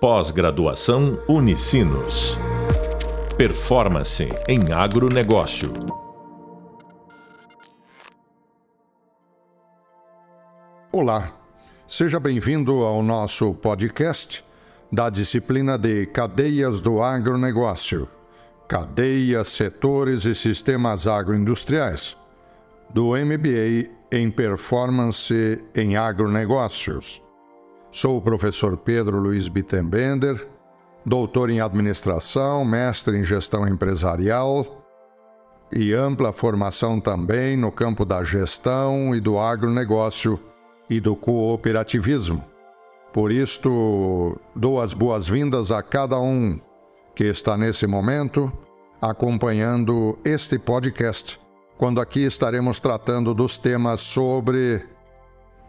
Pós-graduação Unicinos. Performance em agronegócio. Olá, seja bem-vindo ao nosso podcast da disciplina de Cadeias do Agronegócio, Cadeias, Setores e Sistemas Agroindustriais, do MBA em Performance em Agronegócios. Sou o professor Pedro Luiz Bittenbender, doutor em administração, mestre em gestão empresarial e ampla formação também no campo da gestão e do agronegócio e do cooperativismo. Por isto, dou as boas-vindas a cada um que está nesse momento acompanhando este podcast, quando aqui estaremos tratando dos temas sobre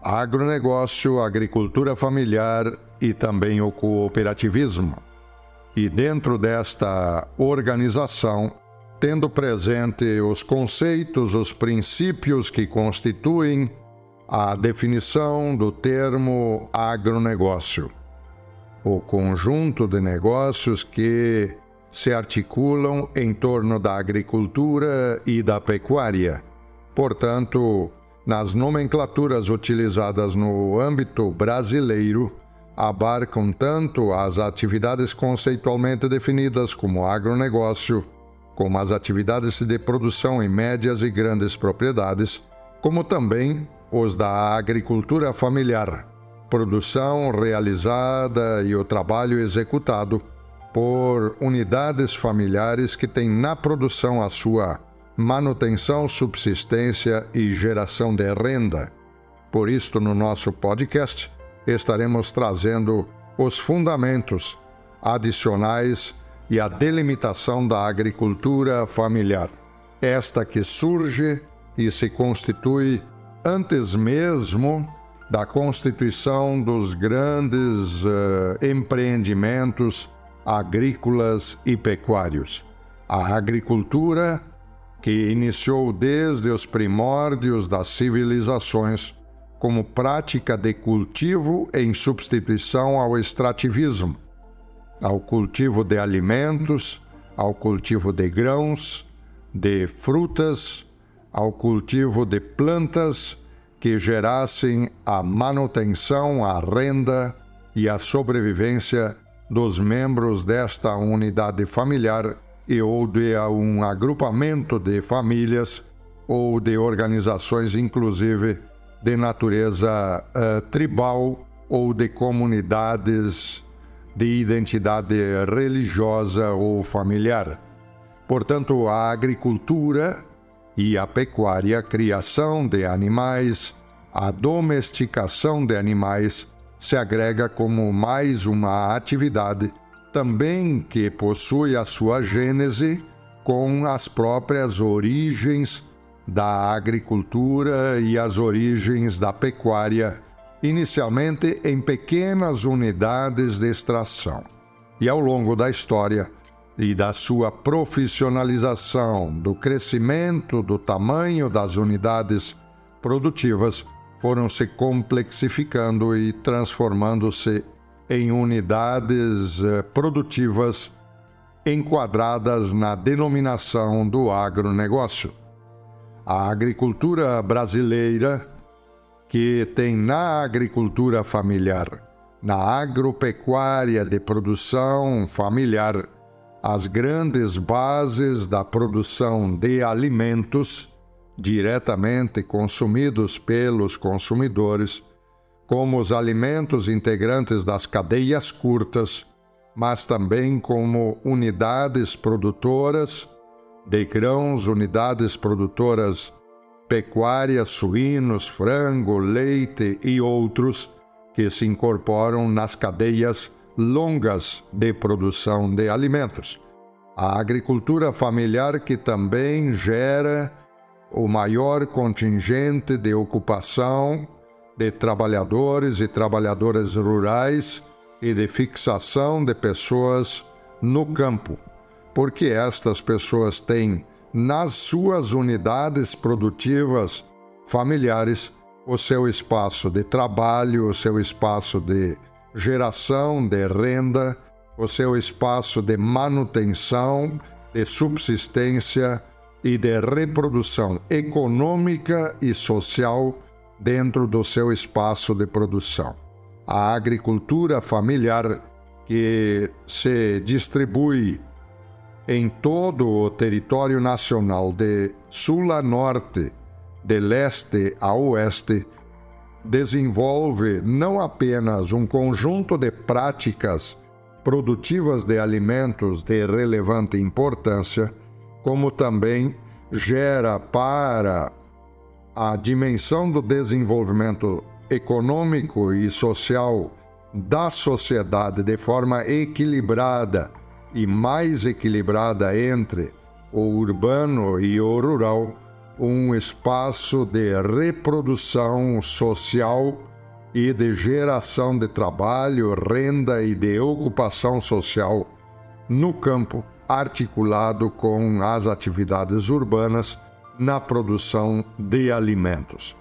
agronegócio, agricultura familiar e também o cooperativismo. E dentro desta organização, tendo presente os conceitos, os princípios que constituem a definição do termo agronegócio. O conjunto de negócios que se articulam em torno da agricultura e da pecuária. Portanto, nas nomenclaturas utilizadas no âmbito brasileiro, abarcam tanto as atividades conceitualmente definidas como agronegócio, como as atividades de produção em médias e grandes propriedades, como também os da agricultura familiar, produção realizada e o trabalho executado por unidades familiares que têm na produção a sua manutenção, subsistência e geração de renda. Por isto, no nosso podcast, estaremos trazendo os fundamentos adicionais e a delimitação da agricultura familiar, esta que surge e se constitui antes mesmo da constituição dos grandes uh, empreendimentos agrícolas e pecuários. A agricultura que iniciou desde os primórdios das civilizações como prática de cultivo em substituição ao extrativismo, ao cultivo de alimentos, ao cultivo de grãos, de frutas, ao cultivo de plantas que gerassem a manutenção, a renda e a sobrevivência dos membros desta unidade familiar e ou de um agrupamento de famílias ou de organizações, inclusive de natureza uh, tribal ou de comunidades de identidade religiosa ou familiar. Portanto, a agricultura e a pecuária, a criação de animais, a domesticação de animais se agrega como mais uma atividade também que possui a sua gênese com as próprias origens da agricultura e as origens da pecuária, inicialmente em pequenas unidades de extração. E ao longo da história e da sua profissionalização, do crescimento do tamanho das unidades produtivas, foram se complexificando e transformando-se em unidades eh, produtivas enquadradas na denominação do agronegócio. A agricultura brasileira, que tem na agricultura familiar, na agropecuária de produção familiar, as grandes bases da produção de alimentos diretamente consumidos pelos consumidores como os alimentos integrantes das cadeias curtas, mas também como unidades produtoras de grãos, unidades produtoras pecuárias, suínos, frango, leite e outros que se incorporam nas cadeias longas de produção de alimentos. A agricultura familiar que também gera o maior contingente de ocupação de trabalhadores e trabalhadoras rurais e de fixação de pessoas no campo, porque estas pessoas têm nas suas unidades produtivas familiares o seu espaço de trabalho, o seu espaço de geração de renda, o seu espaço de manutenção, de subsistência e de reprodução econômica e social dentro do seu espaço de produção. A agricultura familiar, que se distribui em todo o território nacional, de sul a norte, de leste a oeste, desenvolve não apenas um conjunto de práticas produtivas de alimentos de relevante importância, como também gera para a dimensão do desenvolvimento econômico e social da sociedade de forma equilibrada e mais equilibrada entre o urbano e o rural, um espaço de reprodução social e de geração de trabalho, renda e de ocupação social no campo, articulado com as atividades urbanas na produção de alimentos.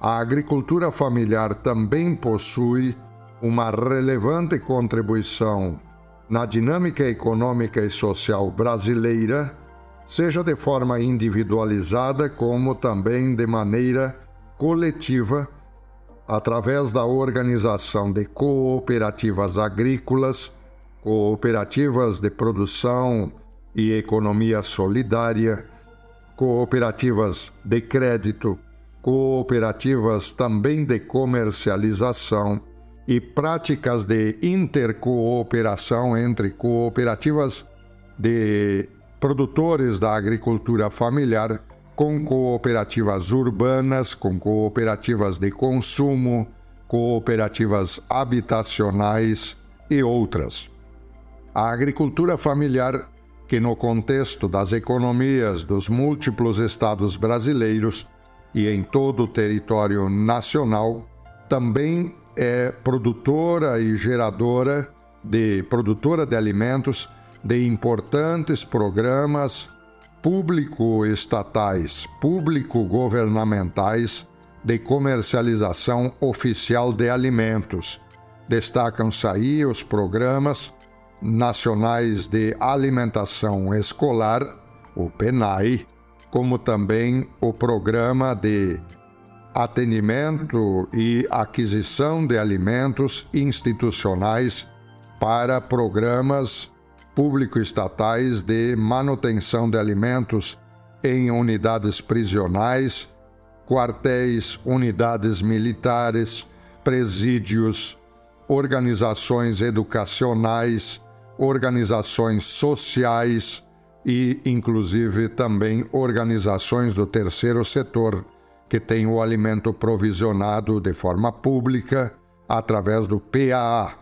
A agricultura familiar também possui uma relevante contribuição na dinâmica econômica e social brasileira, seja de forma individualizada como também de maneira coletiva, através da organização de cooperativas agrícolas, cooperativas de produção e economia solidária, cooperativas de crédito, cooperativas também de comercialização e práticas de intercooperação entre cooperativas de produtores da agricultura familiar com cooperativas urbanas, com cooperativas de consumo, cooperativas habitacionais e outras. A agricultura familiar, que no contexto das economias dos múltiplos estados brasileiros e em todo o território nacional, também é produtora e geradora de produtora de alimentos de importantes programas público-estatais, público-governamentais de comercialização oficial de alimentos. Destacam-se aí os programas nacionais de alimentação escolar, o PENAI, como também o programa de atendimento e aquisição de alimentos institucionais para programas público-estatais de manutenção de alimentos em unidades prisionais, quartéis, unidades militares, presídios, organizações educacionais, organizações sociais e, inclusive, também organizações do terceiro setor que tem o alimento provisionado de forma pública através do PAA,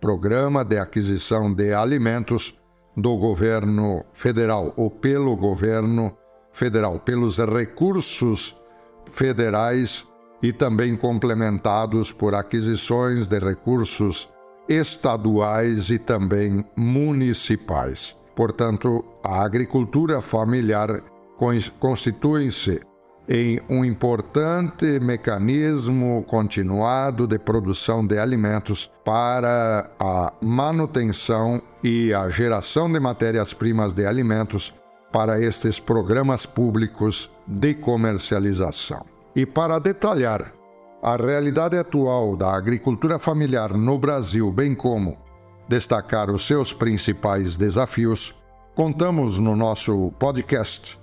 Programa de Aquisição de Alimentos do Governo Federal, ou pelo Governo Federal, pelos recursos federais e também complementados por aquisições de recursos estaduais e também municipais. Portanto, a agricultura familiar constitui-se em um importante mecanismo continuado de produção de alimentos para a manutenção e a geração de matérias-primas de alimentos para estes programas públicos de comercialização. E para detalhar a realidade atual da agricultura familiar no Brasil, bem como destacar os seus principais desafios, contamos no nosso podcast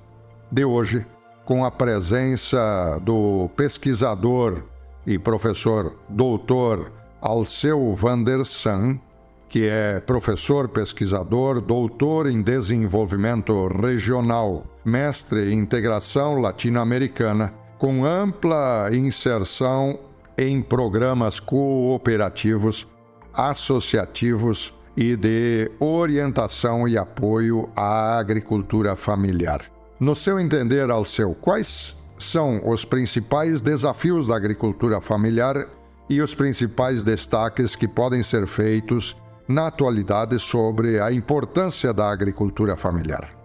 de hoje com a presença do pesquisador e professor doutor Alceu Vandersan, que é professor pesquisador, doutor em desenvolvimento regional, mestre em integração latino-americana, com ampla inserção em programas cooperativos, associativos e de orientação e apoio à agricultura familiar. No seu entender, Alceu, quais são os principais desafios da agricultura familiar e os principais destaques que podem ser feitos na atualidade sobre a importância da agricultura familiar?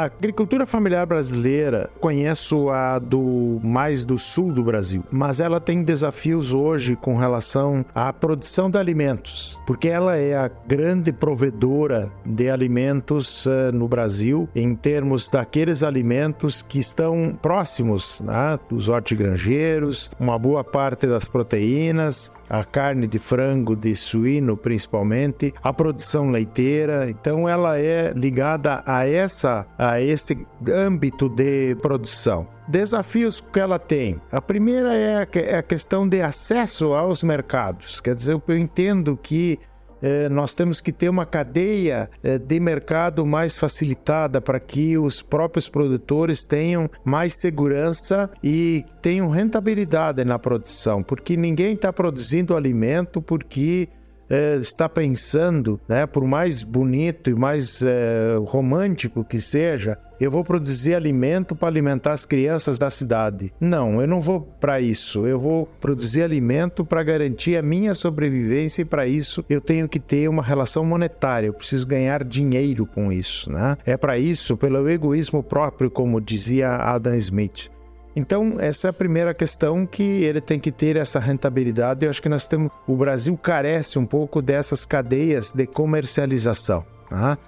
A agricultura familiar brasileira, conheço a do mais do sul do Brasil, mas ela tem desafios hoje com relação à produção de alimentos, porque ela é a grande provedora de alimentos uh, no Brasil em termos daqueles alimentos que estão próximos né, dos hortigranjeiros, uma boa parte das proteínas, a carne de frango, de suíno principalmente, a produção leiteira. Então ela é ligada a essa a esse âmbito de produção. Desafios que ela tem. A primeira é a é questão de acesso aos mercados. Quer dizer, eu entendo que nós temos que ter uma cadeia é, de mercado mais facilitada para que os próprios produtores tenham mais segurança e tenham rentabilidade na produção, porque ninguém está produzindo alimento porque é, está pensando, né, por mais bonito e mais é, romântico que seja, eu vou produzir alimento para alimentar as crianças da cidade. Não, eu não vou para isso. Eu vou produzir alimento para garantir a minha sobrevivência e para isso eu tenho que ter uma relação monetária. Eu preciso ganhar dinheiro com isso, né? É para isso, pelo egoísmo próprio, como dizia Adam Smith. Então, essa é a primeira questão que ele tem que ter essa rentabilidade. Eu acho que nós temos. O Brasil carece um pouco dessas cadeias de comercialização. Tá?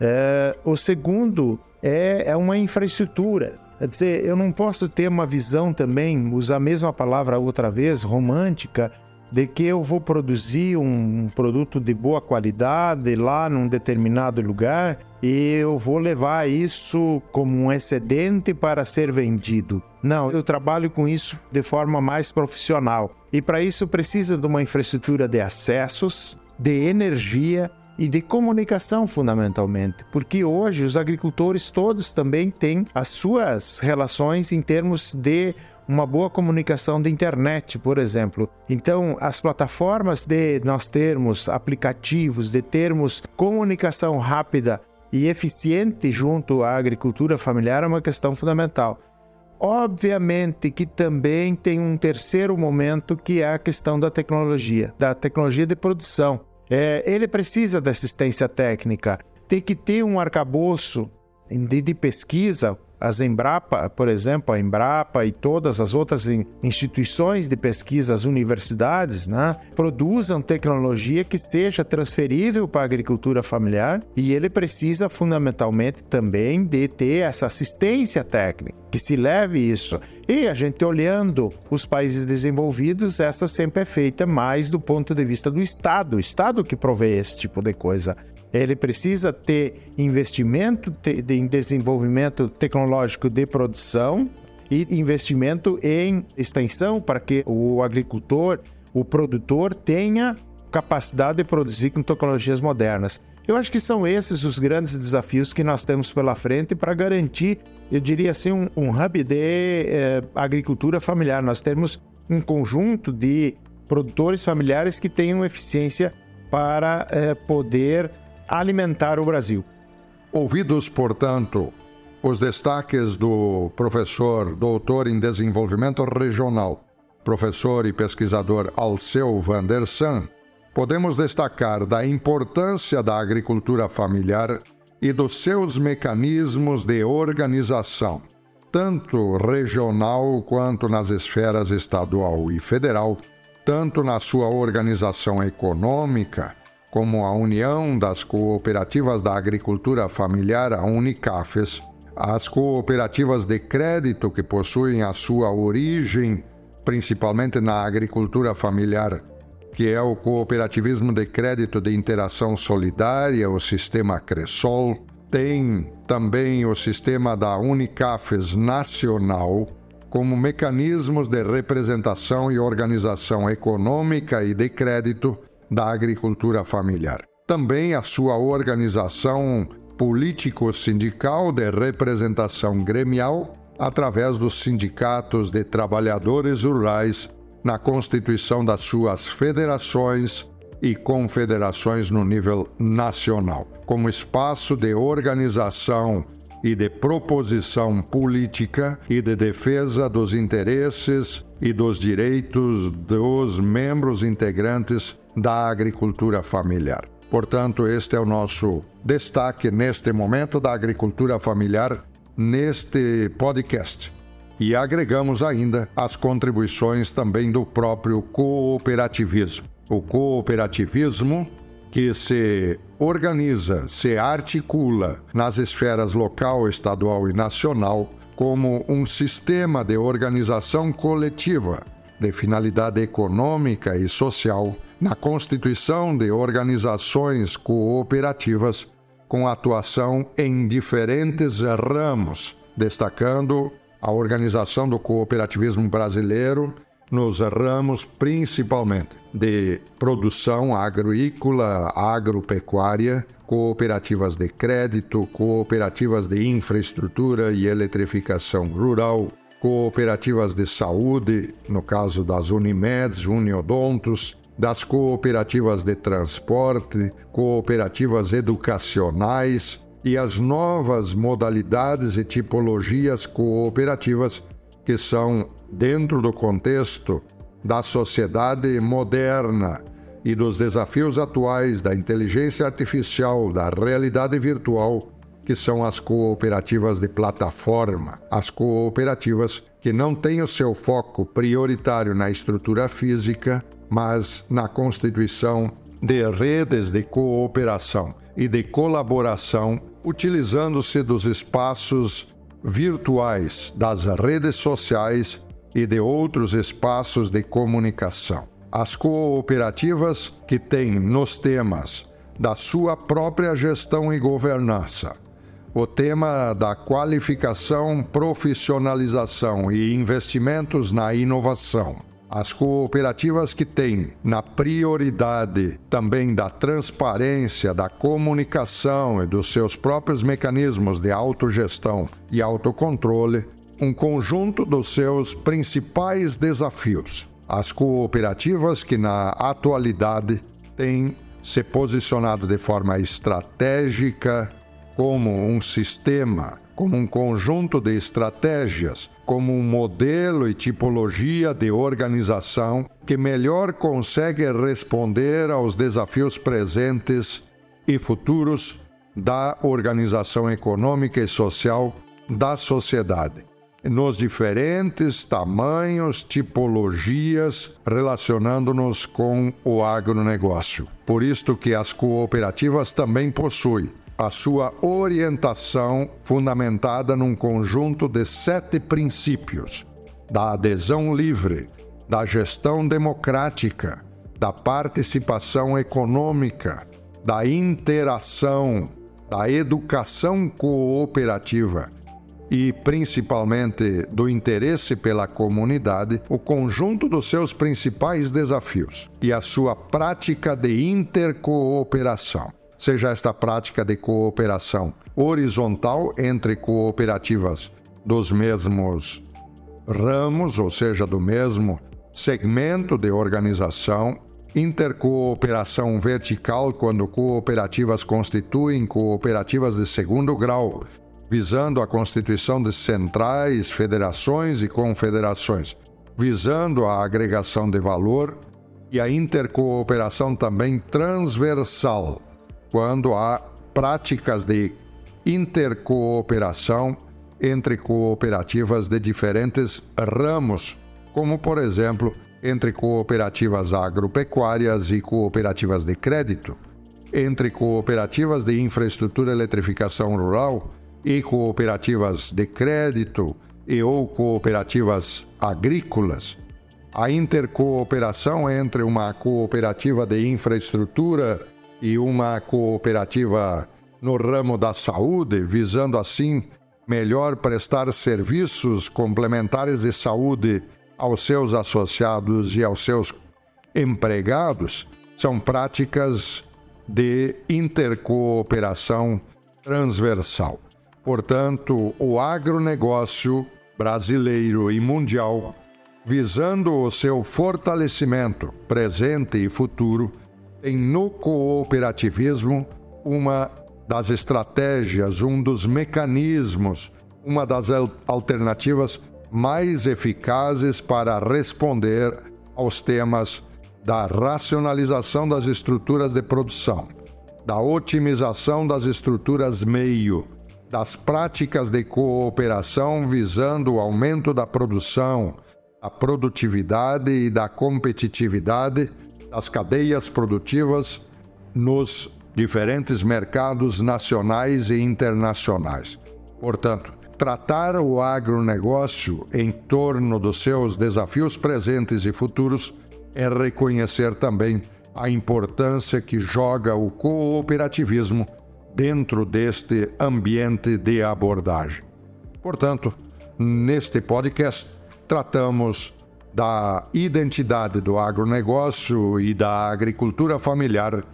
É, o segundo é, é uma infraestrutura. Quer dizer, eu não posso ter uma visão também, usar a mesma palavra outra vez, romântica, de que eu vou produzir um produto de boa qualidade lá num determinado lugar e eu vou levar isso como um excedente para ser vendido. Não, eu trabalho com isso de forma mais profissional. E para isso precisa de uma infraestrutura de acessos, de energia e de comunicação fundamentalmente, porque hoje os agricultores todos também têm as suas relações em termos de uma boa comunicação de internet, por exemplo. Então, as plataformas de nós termos aplicativos, de termos comunicação rápida e eficiente junto à agricultura familiar é uma questão fundamental. Obviamente que também tem um terceiro momento que é a questão da tecnologia, da tecnologia de produção. É, ele precisa de assistência técnica, tem que ter um arcabouço de, de pesquisa as Embrapa, por exemplo, a Embrapa e todas as outras instituições de pesquisa, as universidades, né, produzam tecnologia que seja transferível para a agricultura familiar e ele precisa fundamentalmente também de ter essa assistência técnica que se leve isso. E a gente olhando os países desenvolvidos, essa sempre é feita mais do ponto de vista do Estado, o Estado que provê esse tipo de coisa. Ele precisa ter investimento em desenvolvimento tecnológico de produção e investimento em extensão para que o agricultor, o produtor tenha capacidade de produzir com tecnologias modernas. Eu acho que são esses os grandes desafios que nós temos pela frente para garantir, eu diria assim, um, um hub de eh, agricultura familiar. Nós temos um conjunto de produtores familiares que tenham eficiência para eh, poder alimentar o Brasil. Ouvidos, portanto, os destaques do professor doutor em desenvolvimento regional, professor e pesquisador Alceu Vandersan, podemos destacar da importância da agricultura familiar e dos seus mecanismos de organização, tanto regional quanto nas esferas estadual e federal, tanto na sua organização econômica como a União das Cooperativas da Agricultura Familiar, a Unicafes, as cooperativas de crédito que possuem a sua origem principalmente na agricultura familiar, que é o cooperativismo de crédito de interação solidária, o sistema Cresol, tem também o sistema da Unicafes Nacional, como mecanismos de representação e organização econômica e de crédito da agricultura familiar. Também a sua organização político-sindical de representação gremial através dos sindicatos de trabalhadores rurais na constituição das suas federações e confederações no nível nacional, como espaço de organização e de proposição política e de defesa dos interesses e dos direitos dos membros integrantes da agricultura familiar. Portanto, este é o nosso destaque neste momento da agricultura familiar neste podcast. E agregamos ainda as contribuições também do próprio cooperativismo. O cooperativismo que se organiza, se articula nas esferas local, estadual e nacional como um sistema de organização coletiva de finalidade econômica e social na constituição de organizações cooperativas com atuação em diferentes ramos, destacando a organização do cooperativismo brasileiro nos ramos principalmente de produção agrícola, agropecuária, cooperativas de crédito, cooperativas de infraestrutura e eletrificação rural, cooperativas de saúde, no caso das Unimeds, Uniodontos, das cooperativas de transporte, cooperativas educacionais e as novas modalidades e tipologias cooperativas que são dentro do contexto da sociedade moderna e dos desafios atuais da inteligência artificial, da realidade virtual, que são as cooperativas de plataforma, as cooperativas que não têm o seu foco prioritário na estrutura física, mas na constituição de redes de cooperação e de colaboração, utilizando-se dos espaços virtuais, das redes sociais e de outros espaços de comunicação. As cooperativas que têm nos temas da sua própria gestão e governança, o tema da qualificação, profissionalização e investimentos na inovação. As cooperativas que têm na prioridade também da transparência, da comunicação e dos seus próprios mecanismos de autogestão e autocontrole, um conjunto dos seus principais desafios. As cooperativas que na atualidade têm se posicionado de forma estratégica como um sistema, como um conjunto de estratégias, como um modelo e tipologia de organização que melhor consegue responder aos desafios presentes e futuros da organização econômica e social da sociedade nos diferentes tamanhos, tipologias, relacionando-nos com o agronegócio. Por isto que as cooperativas também possuem a sua orientação fundamentada num conjunto de sete princípios: da adesão livre, da gestão democrática, da participação econômica, da interação, da educação cooperativa e principalmente do interesse pela comunidade, o conjunto dos seus principais desafios e a sua prática de intercooperação seja esta prática de cooperação horizontal entre cooperativas dos mesmos ramos, ou seja, do mesmo segmento de organização, intercooperação vertical, quando cooperativas constituem cooperativas de segundo grau, visando a constituição de centrais, federações e confederações, visando a agregação de valor e a intercooperação também transversal quando há práticas de intercooperação entre cooperativas de diferentes ramos, como, por exemplo, entre cooperativas agropecuárias e cooperativas de crédito, entre cooperativas de infraestrutura e eletrificação rural e cooperativas de crédito e ou cooperativas agrícolas, a intercooperação entre uma cooperativa de infraestrutura e uma cooperativa no ramo da saúde, visando assim melhor prestar serviços complementares de saúde aos seus associados e aos seus empregados, são práticas de intercooperação transversal. Portanto, o agronegócio brasileiro e mundial, visando o seu fortalecimento presente e futuro, tem no cooperativismo uma das estratégias, um dos mecanismos, uma das alternativas mais eficazes para responder aos temas da racionalização das estruturas de produção, da otimização das estruturas meio, das práticas de cooperação visando o aumento da produção, da produtividade e da competitividade das cadeias produtivas nos diferentes mercados nacionais e internacionais. Portanto, tratar o agronegócio em torno dos seus desafios presentes e futuros é reconhecer também a importância que joga o cooperativismo dentro deste ambiente de abordagem. Portanto, neste podcast, tratamos da identidade do agronegócio e da agricultura familiar,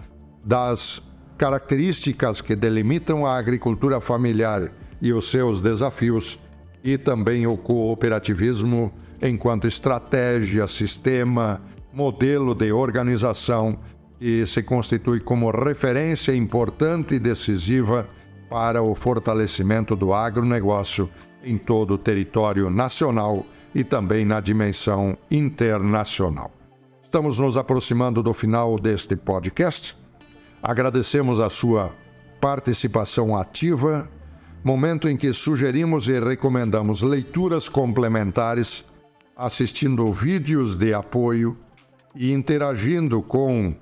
das características que delimitam a agricultura familiar e os seus desafios, e também o cooperativismo enquanto estratégia, sistema, modelo de organização que se constitui como referência importante e decisiva para o fortalecimento do agronegócio em todo o território nacional e também na dimensão internacional. Estamos nos aproximando do final deste podcast. Agradecemos a sua participação ativa, momento em que sugerimos e recomendamos leituras complementares, assistindo vídeos de apoio e interagindo com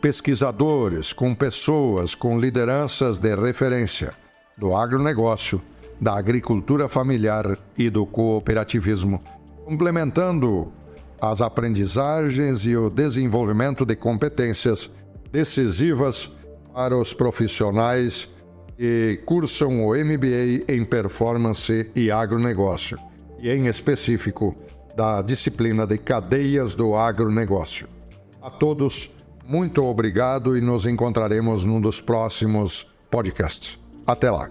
pesquisadores, com pessoas, com lideranças de referência do agronegócio, da agricultura familiar e do cooperativismo, complementando as aprendizagens e o desenvolvimento de competências decisivas para os profissionais que cursam o MBA em Performance e Agronegócio, e em específico da disciplina de Cadeias do Agronegócio. A todos, muito obrigado e nos encontraremos num dos próximos podcasts. Até lá.